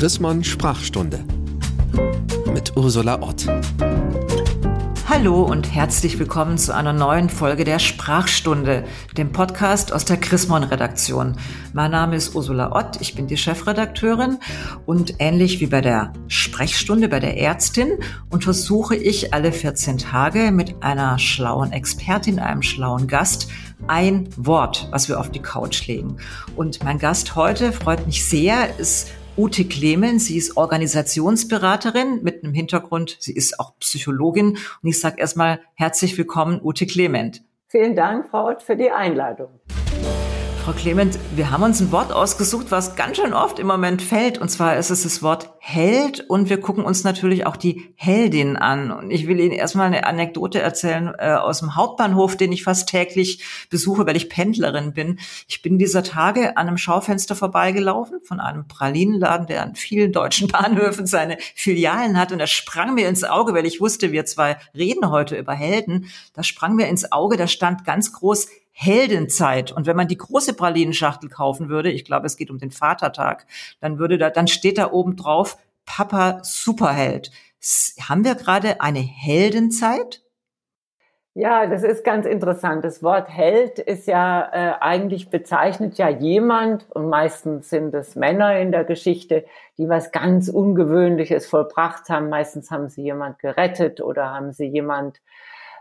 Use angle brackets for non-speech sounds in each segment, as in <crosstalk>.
Chrismon Sprachstunde mit Ursula Ott. Hallo und herzlich willkommen zu einer neuen Folge der Sprachstunde, dem Podcast aus der Chrismon Redaktion. Mein Name ist Ursula Ott, ich bin die Chefredakteurin und ähnlich wie bei der Sprechstunde bei der Ärztin untersuche ich alle 14 Tage mit einer schlauen Expertin, einem schlauen Gast ein Wort, was wir auf die Couch legen. Und mein Gast heute freut mich sehr, ist Ute Clemens. Sie ist Organisationsberaterin mit einem Hintergrund. Sie ist auch Psychologin. Und ich sage erstmal herzlich willkommen, Ute Clement. Vielen Dank, Frau Ott, für die Einladung. Frau Clement, wir haben uns ein Wort ausgesucht, was ganz schön oft im Moment fällt. Und zwar ist es das Wort Held. Und wir gucken uns natürlich auch die Heldin an. Und ich will Ihnen erstmal eine Anekdote erzählen äh, aus dem Hauptbahnhof, den ich fast täglich besuche, weil ich Pendlerin bin. Ich bin dieser Tage an einem Schaufenster vorbeigelaufen von einem Pralinenladen, der an vielen deutschen <laughs> Bahnhöfen seine Filialen hat. Und da sprang mir ins Auge, weil ich wusste, wir zwei reden heute über Helden. Da sprang mir ins Auge, da stand ganz groß Heldenzeit. Und wenn man die große Pralinenschachtel kaufen würde, ich glaube, es geht um den Vatertag, dann würde da, dann steht da oben drauf Papa Superheld. Haben wir gerade eine Heldenzeit? Ja, das ist ganz interessant. Das Wort Held ist ja äh, eigentlich bezeichnet ja jemand und meistens sind es Männer in der Geschichte, die was ganz Ungewöhnliches vollbracht haben. Meistens haben sie jemand gerettet oder haben sie jemand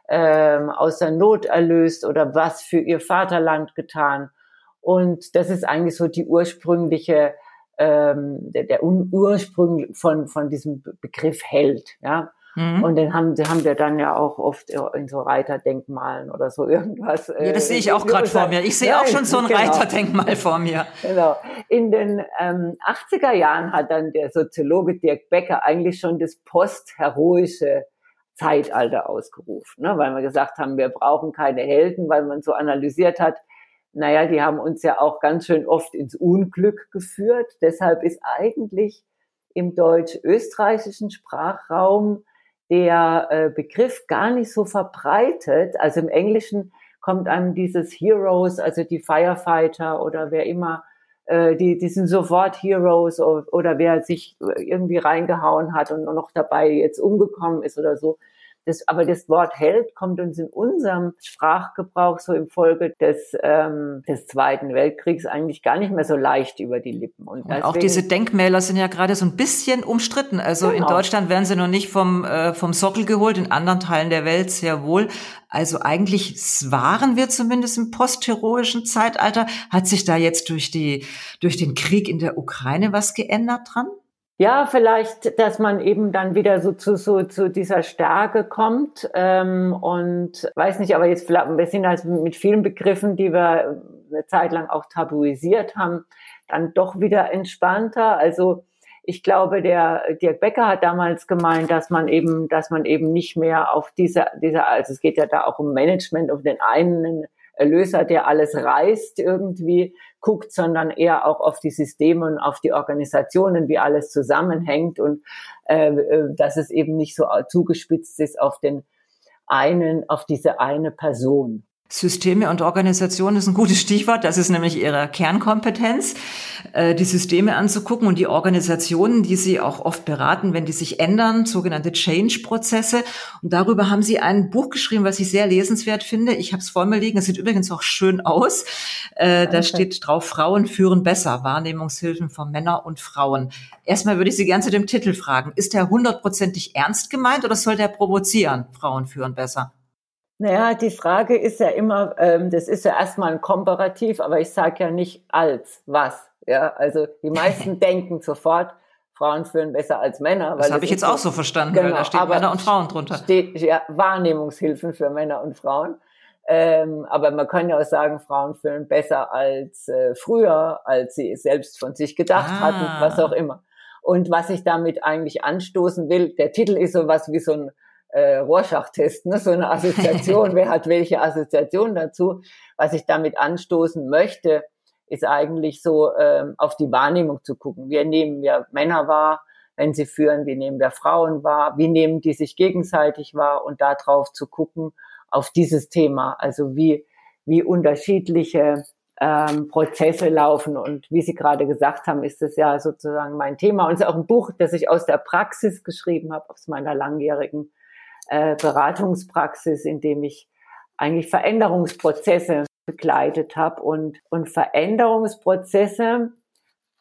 ähm, aus der Not erlöst oder was für ihr Vaterland getan. Und das ist eigentlich so die ursprüngliche, ähm, der, der Ursprung von, von diesem Begriff Held, ja. Mhm. Und den haben, die haben wir dann ja auch oft in so Reiterdenkmalen oder so irgendwas. Ja, das sehe ich auch gerade vor mir. Ich sehe auch schon so ein genau. Reiterdenkmal vor mir. <laughs> Genau. In den ähm, 80er Jahren hat dann der Soziologe Dirk Becker eigentlich schon das postheroische Zeitalter ausgerufen, ne? weil wir gesagt haben, wir brauchen keine Helden, weil man so analysiert hat, naja, die haben uns ja auch ganz schön oft ins Unglück geführt. Deshalb ist eigentlich im deutsch-österreichischen Sprachraum der äh, Begriff gar nicht so verbreitet. Also im Englischen kommt einem dieses Heroes, also die Firefighter oder wer immer, äh, die, die sind sofort Heroes oder, oder wer sich irgendwie reingehauen hat und noch dabei jetzt umgekommen ist oder so. Das, aber das Wort Held kommt uns in unserem Sprachgebrauch so im Folge des, ähm, des Zweiten Weltkriegs eigentlich gar nicht mehr so leicht über die Lippen. Und, und auch diese Denkmäler sind ja gerade so ein bisschen umstritten. Also genau. in Deutschland werden sie noch nicht vom, äh, vom Sockel geholt, in anderen Teilen der Welt sehr wohl. Also eigentlich waren wir zumindest im postheroischen Zeitalter. Hat sich da jetzt durch die, durch den Krieg in der Ukraine was geändert dran? Ja, vielleicht, dass man eben dann wieder so zu, so, zu dieser Stärke kommt ähm, und weiß nicht, aber jetzt vielleicht, wir sind halt mit vielen Begriffen, die wir eine Zeit lang auch tabuisiert haben, dann doch wieder entspannter. Also ich glaube, der Dirk Becker hat damals gemeint, dass man eben, dass man eben nicht mehr auf diese, diese, also es geht ja da auch um Management, auf den einen Erlöser, der alles reißt irgendwie guckt, sondern eher auch auf die Systeme und auf die Organisationen, wie alles zusammenhängt und äh, äh dass es eben nicht so zugespitzt ist auf den einen, auf diese eine Person. Systeme und Organisation ist ein gutes Stichwort. Das ist nämlich Ihre Kernkompetenz, äh, die Systeme anzugucken und die Organisationen, die Sie auch oft beraten, wenn die sich ändern, sogenannte Change-Prozesse. Und darüber haben Sie ein Buch geschrieben, was ich sehr lesenswert finde. Ich habe es vor mir liegen. Es sieht übrigens auch schön aus. Äh, da steht drauf, Frauen führen besser. Wahrnehmungshilfen von Männern und Frauen. Erstmal würde ich Sie gerne zu dem Titel fragen. Ist der hundertprozentig ernst gemeint oder soll der provozieren? Frauen führen besser. Naja, die Frage ist ja immer, ähm, das ist ja erstmal ein Komparativ, aber ich sage ja nicht als was. Ja, also die meisten <laughs> denken sofort, Frauen führen besser als Männer. das habe ich jetzt auch so verstanden, genau, da steht Männer und Frauen drunter. Steht ja Wahrnehmungshilfen für Männer und Frauen. Ähm, aber man kann ja auch sagen, Frauen führen besser als äh, früher, als sie es selbst von sich gedacht ah. hatten, was auch immer. Und was ich damit eigentlich anstoßen will, der Titel ist sowas wie so ein äh, Rorschach-Test, ne? so eine Assoziation, <laughs> wer hat welche Assoziation dazu. Was ich damit anstoßen möchte, ist eigentlich so, ähm, auf die Wahrnehmung zu gucken. Wir nehmen ja Männer wahr, wenn sie führen, wie nehmen wir Frauen wahr, wie nehmen die sich gegenseitig wahr und darauf zu gucken, auf dieses Thema, also wie, wie unterschiedliche ähm, Prozesse laufen. Und wie Sie gerade gesagt haben, ist das ja sozusagen mein Thema. Und es ist auch ein Buch, das ich aus der Praxis geschrieben habe, aus meiner langjährigen äh, Beratungspraxis, in dem ich eigentlich Veränderungsprozesse begleitet habe. Und, und Veränderungsprozesse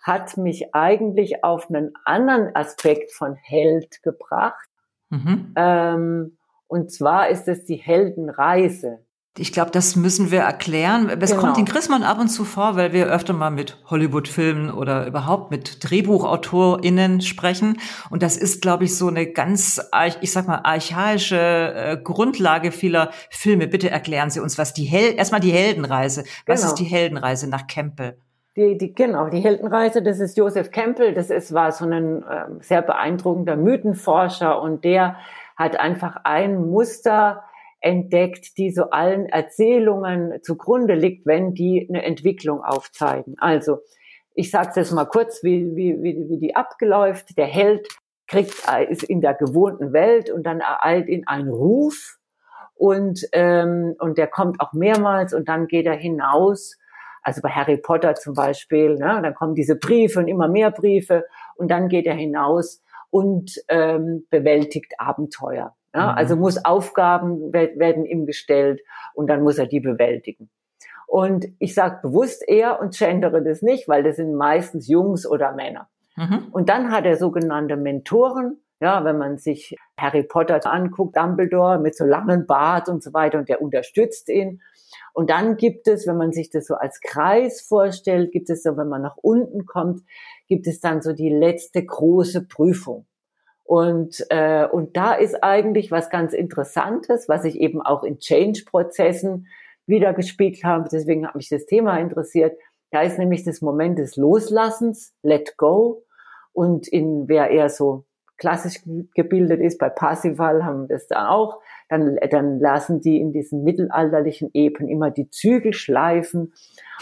hat mich eigentlich auf einen anderen Aspekt von Held gebracht. Mhm. Ähm, und zwar ist es die Heldenreise. Ich glaube, das müssen wir erklären. Es genau. kommt in Chrismon ab und zu vor, weil wir öfter mal mit Hollywood-Filmen oder überhaupt mit DrehbuchautorInnen sprechen. Und das ist, glaube ich, so eine ganz, ich sag mal, archaische äh, Grundlage vieler Filme. Bitte erklären Sie uns, was die Hel erstmal die Heldenreise. Was genau. ist die Heldenreise nach Campbell? Die, die, genau, die Heldenreise, das ist Joseph Campbell, das ist, war so ein äh, sehr beeindruckender Mythenforscher und der hat einfach ein Muster entdeckt, die so allen Erzählungen zugrunde liegt, wenn die eine Entwicklung aufzeigen. Also, ich sage jetzt mal kurz, wie, wie, wie, wie die abgeläuft. Der Held kriegt, ist in der gewohnten Welt und dann ereilt ihn ein Ruf und, ähm, und der kommt auch mehrmals und dann geht er hinaus. Also bei Harry Potter zum Beispiel, ne, dann kommen diese Briefe und immer mehr Briefe und dann geht er hinaus und ähm, bewältigt Abenteuer. Ja, mhm. Also muss Aufgaben werden ihm gestellt und dann muss er die bewältigen. Und ich sage bewusst er und gendere das nicht, weil das sind meistens Jungs oder Männer. Mhm. Und dann hat er sogenannte Mentoren. Ja, wenn man sich Harry Potter anguckt, Dumbledore mit so langen Bart und so weiter und der unterstützt ihn. Und dann gibt es, wenn man sich das so als Kreis vorstellt, gibt es so, wenn man nach unten kommt, gibt es dann so die letzte große Prüfung. Und, äh, und da ist eigentlich was ganz Interessantes, was ich eben auch in Change-Prozessen wieder gespielt habe. Deswegen hat mich das Thema interessiert. Da ist nämlich das Moment des Loslassens, Let Go. Und in wer eher so klassisch gebildet ist, bei Parsival haben wir das da auch, dann, dann lassen die in diesen mittelalterlichen Epen immer die Zügel schleifen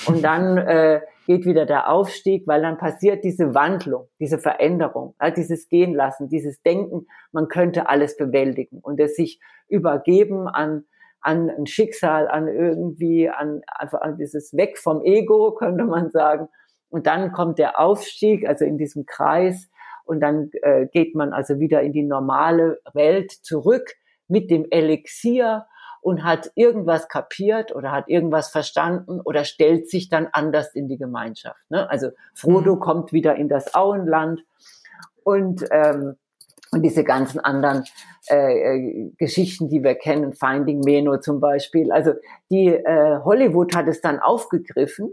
und dann äh, geht wieder der Aufstieg, weil dann passiert diese Wandlung, diese Veränderung, dieses Gehen lassen, dieses Denken, man könnte alles bewältigen und es sich übergeben an an ein Schicksal, an irgendwie, an einfach an dieses Weg vom Ego, könnte man sagen. Und dann kommt der Aufstieg, also in diesem Kreis, und dann äh, geht man also wieder in die normale Welt zurück mit dem Elixier und hat irgendwas kapiert oder hat irgendwas verstanden oder stellt sich dann anders in die Gemeinschaft. Ne? Also Frodo mhm. kommt wieder in das Auenland und ähm, und diese ganzen anderen äh, äh, Geschichten, die wir kennen, Finding Meno zum Beispiel. Also die äh, Hollywood hat es dann aufgegriffen.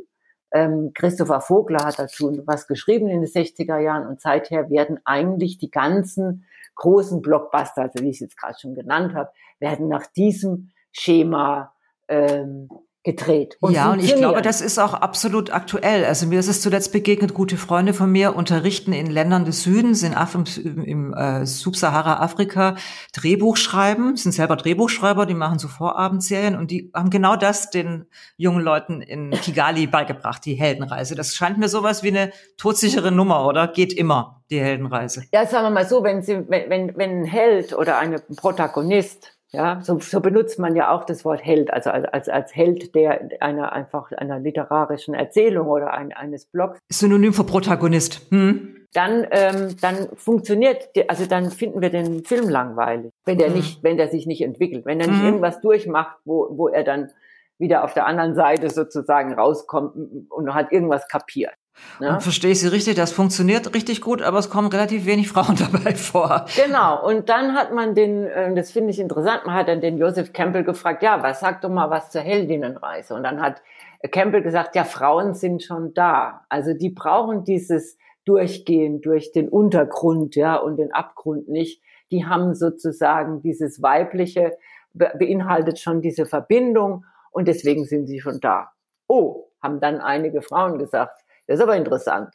Ähm, Christopher Vogler hat dazu was geschrieben in den 60er Jahren und seither werden eigentlich die ganzen großen Blockbuster, also wie ich es jetzt gerade schon genannt habe, werden nach diesem Schema ähm, gedreht. Und ja, und ich glaube, das ist auch absolut aktuell. Also mir ist es zuletzt begegnet, gute Freunde von mir unterrichten in Ländern des Südens, in Af im, im äh, Subsahara-Afrika, Drehbuch schreiben, sind selber Drehbuchschreiber, die machen so Vorabendserien und die haben genau das den jungen Leuten in Kigali beigebracht, die Heldenreise. Das scheint mir sowas wie eine todsichere Nummer, oder? Geht immer, die Heldenreise. Ja, sagen wir mal so, wenn, sie, wenn, wenn, wenn ein Held oder ein Protagonist ja, so, so benutzt man ja auch das Wort Held, also als, als Held der einer einfach einer literarischen Erzählung oder ein, eines Blogs. Synonym für Protagonist. Hm. Dann, ähm, dann funktioniert, also dann finden wir den Film langweilig, wenn der hm. nicht, wenn der sich nicht entwickelt, wenn er nicht hm. irgendwas durchmacht, wo, wo er dann wieder auf der anderen Seite sozusagen rauskommt und hat irgendwas kapiert. Ja? Und verstehe ich Sie richtig, das funktioniert richtig gut, aber es kommen relativ wenig Frauen <laughs> dabei vor. Genau, und dann hat man den, äh, das finde ich interessant, man hat dann den Joseph Campbell gefragt, ja, was sag doch mal was zur Heldinnenreise? Und dann hat Campbell gesagt, ja, Frauen sind schon da. Also die brauchen dieses Durchgehen durch den Untergrund, ja, und den Abgrund nicht. Die haben sozusagen dieses Weibliche, beinhaltet schon diese Verbindung und deswegen sind sie schon da. Oh, haben dann einige Frauen gesagt. Das ist aber interessant.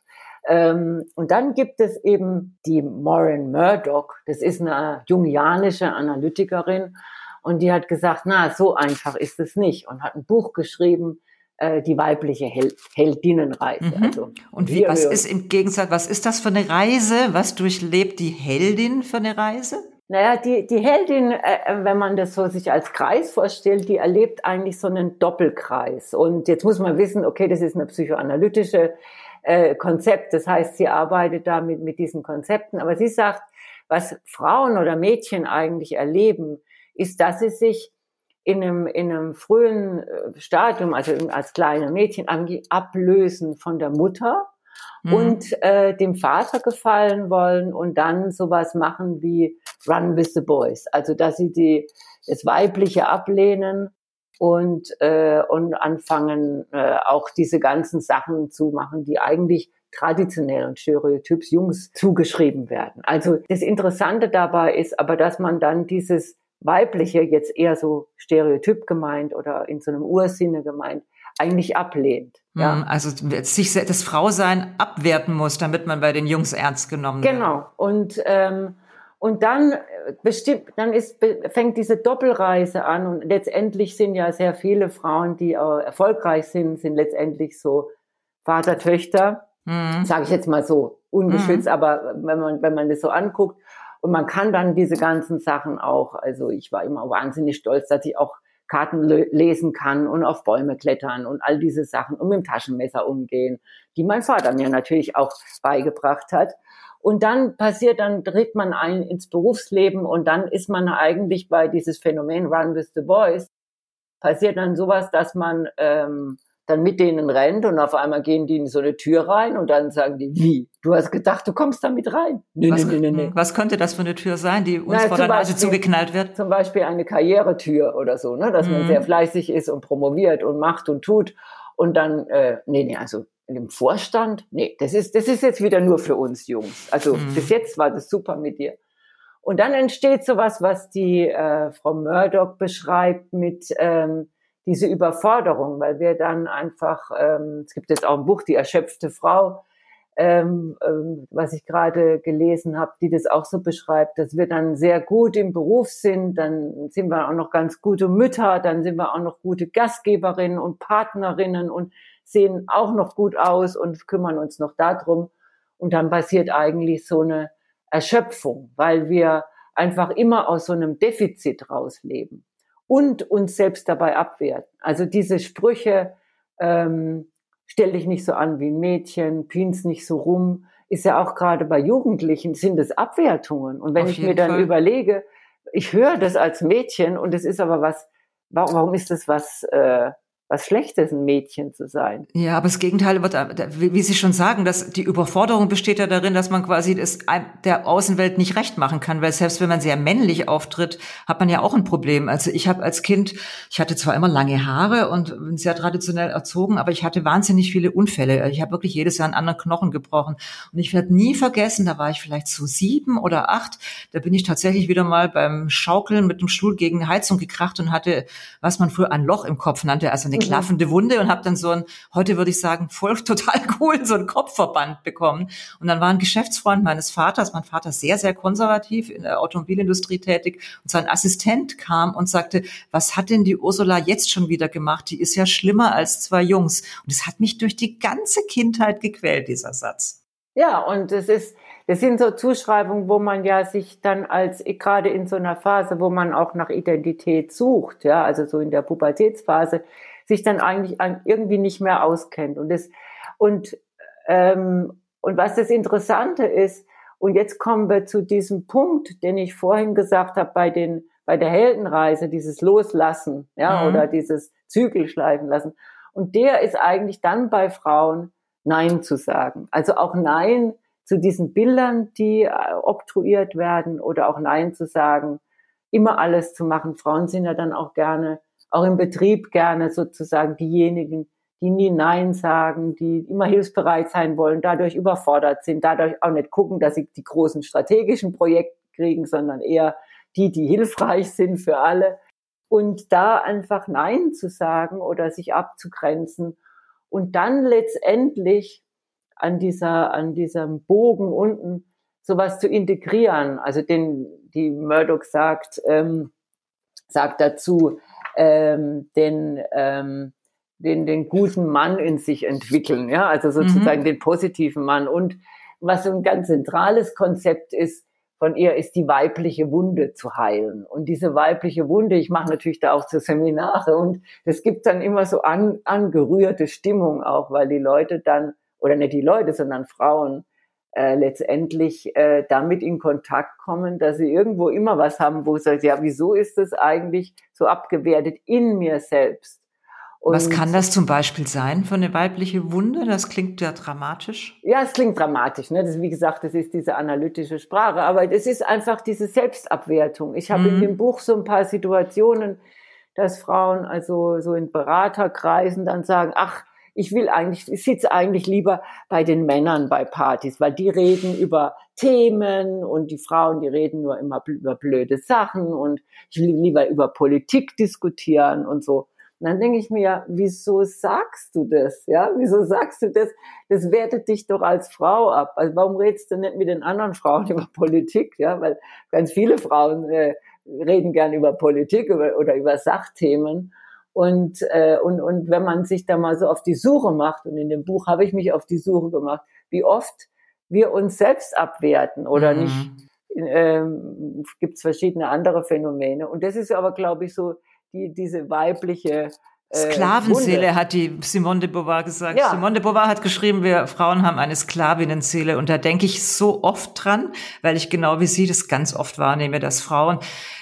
Ähm, und dann gibt es eben die Maureen Murdoch. Das ist eine jungianische Analytikerin. Und die hat gesagt, na, so einfach ist es nicht. Und hat ein Buch geschrieben, äh, die weibliche Hel Heldinnenreise. Mhm. Also, und wie, was ist im Gegensatz, was ist das für eine Reise? Was durchlebt die Heldin für eine Reise? Naja, die, die Heldin, äh, äh, wenn man das so sich als Kreis vorstellt, die erlebt eigentlich so einen Doppelkreis. Und jetzt muss man wissen, okay, das ist eine psychoanalytische äh, Konzept. Das heißt, sie arbeitet da mit, mit diesen Konzepten. Aber sie sagt, was Frauen oder Mädchen eigentlich erleben, ist, dass sie sich in einem, in einem frühen äh, Stadium, also als kleine Mädchen, ablösen von der Mutter mhm. und äh, dem Vater gefallen wollen und dann sowas machen wie Run with the Boys. Also dass sie die, das Weibliche ablehnen und, äh, und anfangen äh, auch diese ganzen Sachen zu machen, die eigentlich traditionell und stereotyps Jungs zugeschrieben werden. Also das Interessante dabei ist aber, dass man dann dieses Weibliche jetzt eher so stereotyp gemeint oder in so einem Ursinne gemeint, eigentlich ablehnt. Ja. Hm, also sich das Frausein abwerten muss, damit man bei den Jungs ernst genommen wird. Genau. Und ähm, und dann äh, bestimmt, dann ist fängt diese Doppelreise an und letztendlich sind ja sehr viele Frauen, die äh, erfolgreich sind, sind letztendlich so Vater Töchter, mhm. sage ich jetzt mal so ungeschützt, mhm. aber wenn man wenn man das so anguckt und man kann dann diese ganzen Sachen auch, also ich war immer wahnsinnig stolz, dass ich auch Karten lesen kann und auf Bäume klettern und all diese Sachen und mit dem Taschenmesser umgehen, die mein Vater mir natürlich auch beigebracht hat. Und dann passiert, dann tritt man ein ins Berufsleben und dann ist man eigentlich bei dieses Phänomen Run with the Boys, passiert dann sowas, dass man ähm, dann mit denen rennt und auf einmal gehen die in so eine Tür rein und dann sagen die, wie? Du hast gedacht, du kommst da mit rein? Nee, was, nee, nee, nee. Was könnte das für eine Tür sein, die uns Na, vor der Nase zugeknallt wird? Zum Beispiel eine Karrieretür oder so, ne? dass mhm. man sehr fleißig ist und promoviert und macht und tut und dann, äh, nee, nee, also im Vorstand, nee, das ist, das ist jetzt wieder nur für uns Jungs. Also mhm. bis jetzt war das super mit dir. Und dann entsteht sowas, was die äh, Frau Murdoch beschreibt mit ähm, diese Überforderung, weil wir dann einfach, ähm, es gibt jetzt auch ein Buch, die erschöpfte Frau, ähm, ähm, was ich gerade gelesen habe, die das auch so beschreibt, dass wir dann sehr gut im Beruf sind, dann sind wir auch noch ganz gute Mütter, dann sind wir auch noch gute Gastgeberinnen und Partnerinnen und sehen auch noch gut aus und kümmern uns noch darum. Und dann passiert eigentlich so eine Erschöpfung, weil wir einfach immer aus so einem Defizit rausleben und uns selbst dabei abwerten. Also diese Sprüche, ähm, stell dich nicht so an wie ein Mädchen, pins nicht so rum, ist ja auch gerade bei Jugendlichen, sind es Abwertungen. Und wenn Auf ich mir dann Fall. überlege, ich höre das als Mädchen und es ist aber was, warum ist das was, äh, was Schlechtes, ein Mädchen zu sein. Ja, aber das Gegenteil wird, wie Sie schon sagen, dass die Überforderung besteht ja darin, dass man quasi das der Außenwelt nicht recht machen kann, weil selbst wenn man sehr männlich auftritt, hat man ja auch ein Problem. Also ich habe als Kind, ich hatte zwar immer lange Haare und bin sehr traditionell erzogen, aber ich hatte wahnsinnig viele Unfälle. Ich habe wirklich jedes Jahr einen anderen Knochen gebrochen. Und ich werde nie vergessen, da war ich vielleicht so sieben oder acht, da bin ich tatsächlich wieder mal beim Schaukeln mit dem Stuhl gegen Heizung gekracht und hatte, was man früher ein Loch im Kopf nannte, also eine eine klaffende Wunde und habe dann so ein, heute würde ich sagen, voll <laughs> total cool, so ein Kopfverband bekommen. Und dann war ein Geschäftsfreund meines Vaters, mein Vater sehr, sehr konservativ in der Automobilindustrie tätig und sein Assistent kam und sagte, was hat denn die Ursula jetzt schon wieder gemacht? Die ist ja schlimmer als zwei Jungs. Und es hat mich durch die ganze Kindheit gequält, dieser Satz. Ja, und es ist, das sind so Zuschreibungen, wo man ja sich dann als, gerade in so einer Phase, wo man auch nach Identität sucht, ja, also so in der Pubertätsphase, sich dann eigentlich irgendwie nicht mehr auskennt. Und das, und, ähm, und was das Interessante ist, und jetzt kommen wir zu diesem Punkt, den ich vorhin gesagt habe, bei den, bei der Heldenreise, dieses Loslassen, ja, mhm. oder dieses Zügel schleifen lassen. Und der ist eigentlich dann bei Frauen Nein zu sagen. Also auch Nein zu diesen Bildern, die äh, oktroyiert werden oder auch Nein zu sagen, immer alles zu machen. Frauen sind ja dann auch gerne auch im Betrieb gerne sozusagen diejenigen, die nie Nein sagen, die immer hilfsbereit sein wollen, dadurch überfordert sind, dadurch auch nicht gucken, dass sie die großen strategischen Projekte kriegen, sondern eher die, die hilfreich sind für alle. Und da einfach Nein zu sagen oder sich abzugrenzen und dann letztendlich an dieser, an diesem Bogen unten sowas zu integrieren. Also den, die Murdoch sagt, ähm, sagt dazu, ähm, den, ähm, den, den guten Mann in sich entwickeln, ja, also sozusagen mhm. den positiven Mann. Und was so ein ganz zentrales Konzept ist, von ihr ist die weibliche Wunde zu heilen. Und diese weibliche Wunde, ich mache natürlich da auch zu Seminare und es gibt dann immer so an, angerührte Stimmung auch, weil die Leute dann, oder nicht die Leute, sondern Frauen, äh, letztendlich äh, damit in Kontakt kommen, dass sie irgendwo immer was haben, wo sie sagen, ja, wieso ist das eigentlich so abgewertet in mir selbst? Und Was kann das zum Beispiel sein für eine weibliche Wunde? Das klingt ja dramatisch. Ja, es klingt dramatisch. Ne? Das, wie gesagt, das ist diese analytische Sprache. Aber es ist einfach diese Selbstabwertung. Ich habe mhm. in dem Buch so ein paar Situationen, dass Frauen also so in Beraterkreisen dann sagen, ach, ich will eigentlich, ich sitze eigentlich lieber bei den Männern bei Partys, weil die reden über Themen und die Frauen, die reden nur immer über blöde Sachen und ich will lieber über Politik diskutieren und so. Und dann denke ich mir, wieso sagst du das? Ja, wieso sagst du das? Das wertet dich doch als Frau ab. Also warum redest du nicht mit den anderen Frauen <laughs> über Politik? Ja, weil ganz viele Frauen äh, reden gern über Politik oder über Sachthemen. Und, äh, und, und wenn man sich da mal so auf die Suche macht, und in dem Buch habe ich mich auf die Suche gemacht, wie oft wir uns selbst abwerten oder mhm. nicht, ähm, gibt es verschiedene andere Phänomene. Und das ist aber, glaube ich, so die, diese weibliche äh, Sklavenseele hat die Simone de Beauvoir gesagt. Ja. Simone de Beauvoir hat geschrieben, wir Frauen haben eine Sklavinnenseele. Und da denke ich so oft dran, weil ich genau wie Sie das ganz oft wahrnehme, dass Frauen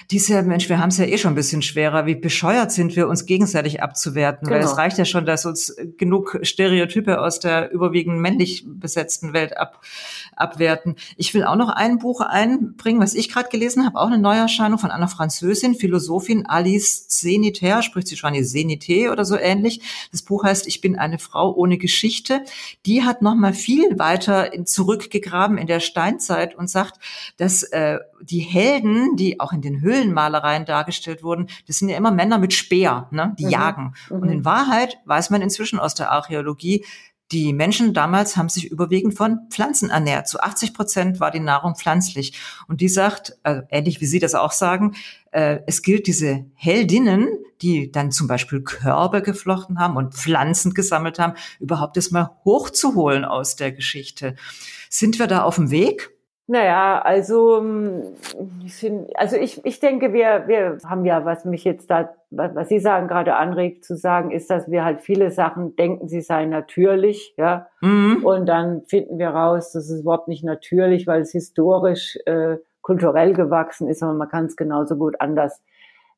diese Mensch, wir haben es ja eh schon ein bisschen schwerer. Wie bescheuert sind wir, uns gegenseitig abzuwerten? Genau. Weil es reicht ja schon, dass uns genug Stereotype aus der überwiegend männlich besetzten Welt ab, abwerten. Ich will auch noch ein Buch einbringen, was ich gerade gelesen habe, auch eine Neuerscheinung von einer Französin, Philosophin Alice Zeniter, spricht sie schon die Zenité oder so ähnlich. Das Buch heißt Ich bin eine Frau ohne Geschichte. Die hat noch mal viel weiter zurückgegraben in der Steinzeit und sagt, dass äh, die Helden, die auch in den Höhlenmalereien dargestellt wurden, das sind ja immer Männer mit Speer, ne? die mhm. jagen. Mhm. Und in Wahrheit weiß man inzwischen aus der Archäologie, die Menschen damals haben sich überwiegend von Pflanzen ernährt. Zu 80 Prozent war die Nahrung pflanzlich. Und die sagt, also ähnlich wie Sie das auch sagen, äh, es gilt diese Heldinnen, die dann zum Beispiel Körbe geflochten haben und Pflanzen gesammelt haben, überhaupt erstmal hochzuholen aus der Geschichte. Sind wir da auf dem Weg? Naja, also, ähm, also ich, ich denke, wir, wir haben ja, was mich jetzt da, was, was Sie sagen, gerade anregt zu sagen, ist, dass wir halt viele Sachen denken, sie seien natürlich, ja. Mhm. Und dann finden wir raus, das ist überhaupt nicht natürlich, weil es historisch, äh, kulturell gewachsen ist, aber man kann es genauso gut anders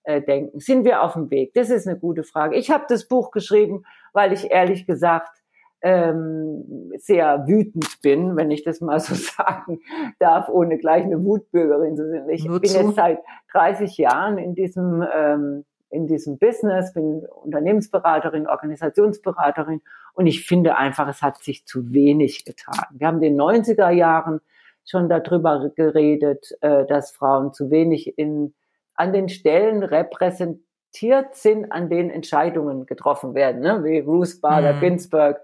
äh, denken. Sind wir auf dem Weg? Das ist eine gute Frage. Ich habe das Buch geschrieben, weil ich ehrlich gesagt ähm, sehr wütend bin, wenn ich das mal so <laughs> sagen darf, ohne gleich eine Wutbürgerin zu sein. Ich Nur bin zu. jetzt seit 30 Jahren in diesem ähm, in diesem Business, bin Unternehmensberaterin, Organisationsberaterin und ich finde einfach, es hat sich zu wenig getan. Wir haben in den 90er Jahren schon darüber geredet, äh, dass Frauen zu wenig in, an den Stellen repräsentiert sind, an denen Entscheidungen getroffen werden, ne? wie Ruth Bader mhm. Ginsburg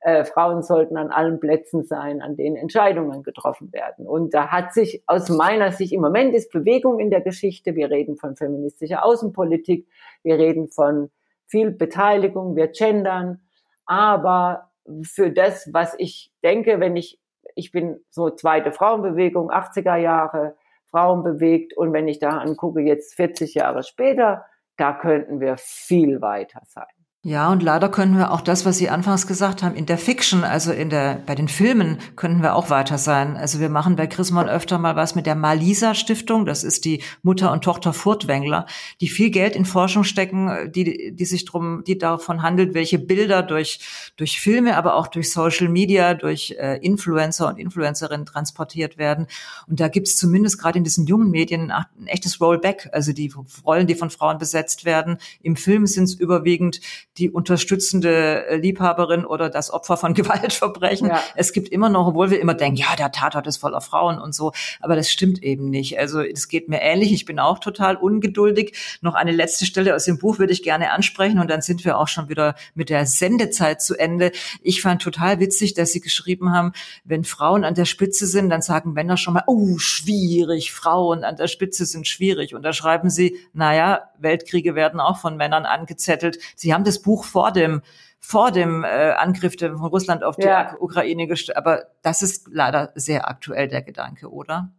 äh, Frauen sollten an allen Plätzen sein, an denen Entscheidungen getroffen werden. Und da hat sich aus meiner Sicht, im Moment ist Bewegung in der Geschichte, wir reden von feministischer Außenpolitik, wir reden von viel Beteiligung, wir gendern, aber für das, was ich denke, wenn ich, ich bin so zweite Frauenbewegung, 80er Jahre, Frauen bewegt und wenn ich da angucke, jetzt 40 Jahre später, da könnten wir viel weiter sein. Ja, und leider können wir auch das, was Sie anfangs gesagt haben, in der Fiction, also in der, bei den Filmen, können wir auch weiter sein. Also wir machen bei Chrismon öfter mal was mit der Malisa Stiftung. Das ist die Mutter und Tochter Furtwängler, die viel Geld in Forschung stecken, die, die sich drum, die davon handelt, welche Bilder durch, durch Filme, aber auch durch Social Media, durch äh, Influencer und Influencerinnen transportiert werden. Und da gibt's zumindest gerade in diesen jungen Medien ein, echtes Rollback. Also die Rollen, die von Frauen besetzt werden. Im Film sind es überwiegend die unterstützende äh, Liebhaberin oder das Opfer von <laughs> Gewaltverbrechen. Ja. Es gibt immer noch, obwohl wir immer denken, ja, der Tatort ist voller Frauen und so, aber das stimmt eben nicht. Also es geht mir ähnlich. Ich bin auch total ungeduldig. Noch eine letzte Stelle aus dem Buch würde ich gerne ansprechen und dann sind wir auch schon wieder mit der Sendezeit zu Ende. Ich fand total witzig, dass Sie geschrieben haben, wenn Frauen an der Spitze sind, dann sagen Männer schon mal, oh, schwierig, Frauen an der Spitze sind schwierig. Und da schreiben Sie, naja, Weltkriege werden auch von Männern angezettelt. Sie haben das Buch vor dem vor dem äh, Angriff von Russland auf die ja. Ukraine gestellt. Aber das ist leider sehr aktuell der Gedanke, oder?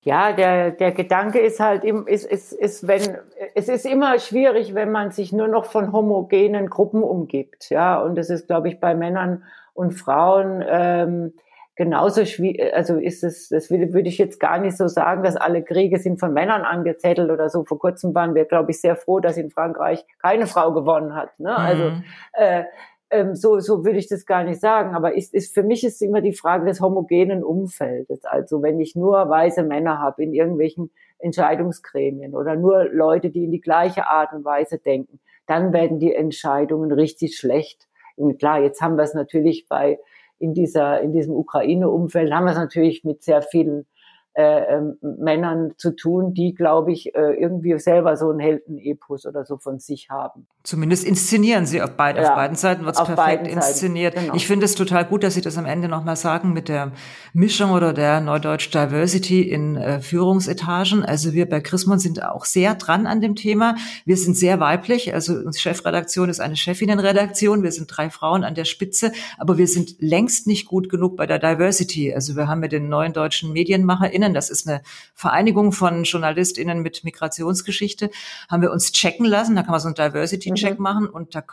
Ja, der, der Gedanke ist halt, ist, ist, ist, wenn, es ist immer schwierig, wenn man sich nur noch von homogenen Gruppen umgibt. Ja, und das ist, glaube ich, bei Männern und Frauen ähm, genauso schwierig. Also ist es, das würde, ich jetzt gar nicht so sagen, dass alle Kriege sind von Männern angezettelt oder so. Vor kurzem waren wir, glaube ich, sehr froh, dass in Frankreich keine Frau gewonnen hat. Ne? Also mhm. äh, ähm, so, so würde ich das gar nicht sagen. Aber ist, ist, für mich ist immer die Frage des homogenen Umfeldes. Also wenn ich nur weiße Männer habe in irgendwelchen Entscheidungsgremien oder nur Leute, die in die gleiche Art und Weise denken, dann werden die Entscheidungen richtig schlecht. Und klar, jetzt haben wir es natürlich bei in dieser in diesem Ukraine-Umfeld haben wir es natürlich mit sehr vielen äh, ähm, Männern zu tun, die, glaube ich, äh, irgendwie selber so einen Heldenepos oder so von sich haben. Zumindest inszenieren sie auf, beid, ja, auf beiden Seiten, wird es perfekt inszeniert. Genau. Ich finde es total gut, dass Sie das am Ende nochmal sagen mit der Mischung oder der Neudeutsch Diversity in äh, Führungsetagen. Also wir bei Chrismon sind auch sehr dran an dem Thema. Wir sind sehr weiblich, also unsere Chefredaktion ist eine Chefinnenredaktion. Wir sind drei Frauen an der Spitze, aber wir sind längst nicht gut genug bei der Diversity. Also wir haben mit den neuen deutschen MedienmacherInnen JournalistInnen, das ist eine Vereinigung von JournalistInnen mit Migrationsgeschichte, haben wir uns checken lassen. Da kann man so einen Diversity-Check mhm. machen und da,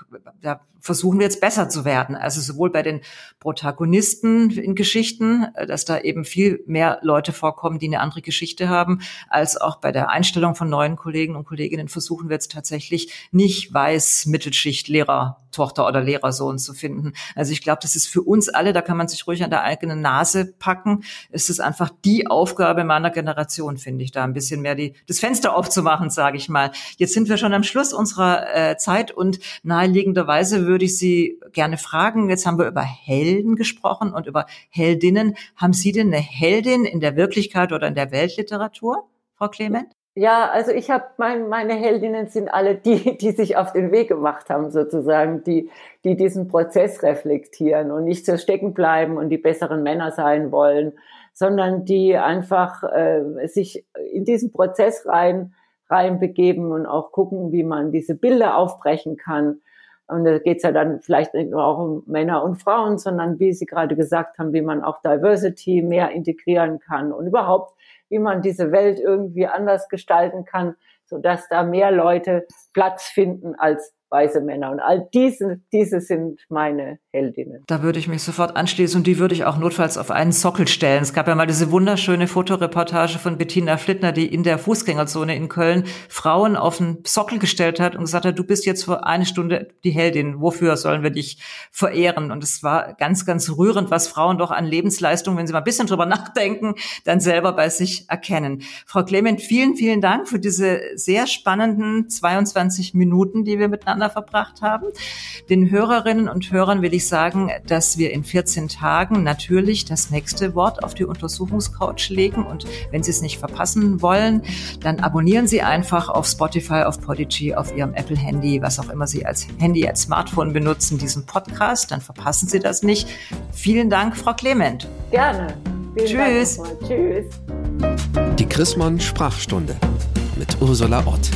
da versuchen wir jetzt besser zu werden. Also sowohl bei den Protagonisten in Geschichten, äh, dass da eben viel mehr Leute vorkommen, die eine andere Geschichte haben, als auch bei der Einstellung von neuen Kollegen und Kolleginnen versuchen wir jetzt tatsächlich nicht weiß Mittelschicht Tochter oder Lehrersohn zu finden. Also ich glaube, das ist für uns alle, da kann man sich ruhig an der eigenen Nase packen. Es ist einfach die Aufgabe, Aufgabe meiner Generation, finde ich, da ein bisschen mehr die, das Fenster aufzumachen, sage ich mal. Jetzt sind wir schon am Schluss unserer äh, Zeit und naheliegenderweise würde ich Sie gerne fragen, jetzt haben wir über Helden gesprochen und über Heldinnen. Haben Sie denn eine Heldin in der Wirklichkeit oder in der Weltliteratur, Frau Clement? Ja, also ich habe mein, meine Heldinnen sind alle die, die sich auf den Weg gemacht haben, sozusagen, die, die diesen Prozess reflektieren und nicht so stecken bleiben und die besseren Männer sein wollen, sondern die einfach äh, sich in diesen Prozess rein reinbegeben und auch gucken, wie man diese Bilder aufbrechen kann. Und da geht es ja dann vielleicht nicht nur auch um Männer und Frauen, sondern wie Sie gerade gesagt haben, wie man auch Diversity mehr integrieren kann und überhaupt, wie man diese Welt irgendwie anders gestalten kann, sodass da mehr Leute Platz finden als weiße Männer. Und all diese, diese sind meine Heldinnen. Da würde ich mich sofort anschließen und die würde ich auch notfalls auf einen Sockel stellen. Es gab ja mal diese wunderschöne Fotoreportage von Bettina Flittner, die in der Fußgängerzone in Köln Frauen auf einen Sockel gestellt hat und gesagt hat, du bist jetzt für eine Stunde die Heldin. Wofür sollen wir dich verehren? Und es war ganz, ganz rührend, was Frauen doch an Lebensleistung, wenn sie mal ein bisschen drüber <laughs> nachdenken, dann selber bei sich erkennen. Frau Clement, vielen, vielen Dank für diese sehr spannenden 22 Minuten, die wir miteinander miteinander verbracht haben. Den Hörerinnen und Hörern will ich sagen, dass wir in 14 Tagen natürlich das nächste Wort auf die Untersuchungscouch legen. Und wenn Sie es nicht verpassen wollen, dann abonnieren Sie einfach auf Spotify, auf Podigy, auf Ihrem Apple-Handy, was auch immer Sie als Handy, als Smartphone benutzen, diesen Podcast. Dann verpassen Sie das nicht. Vielen Dank, Frau Clement. Gerne. Vielen Tschüss. Tschüss. Die Chrismon Sprachstunde mit Ursula Ott.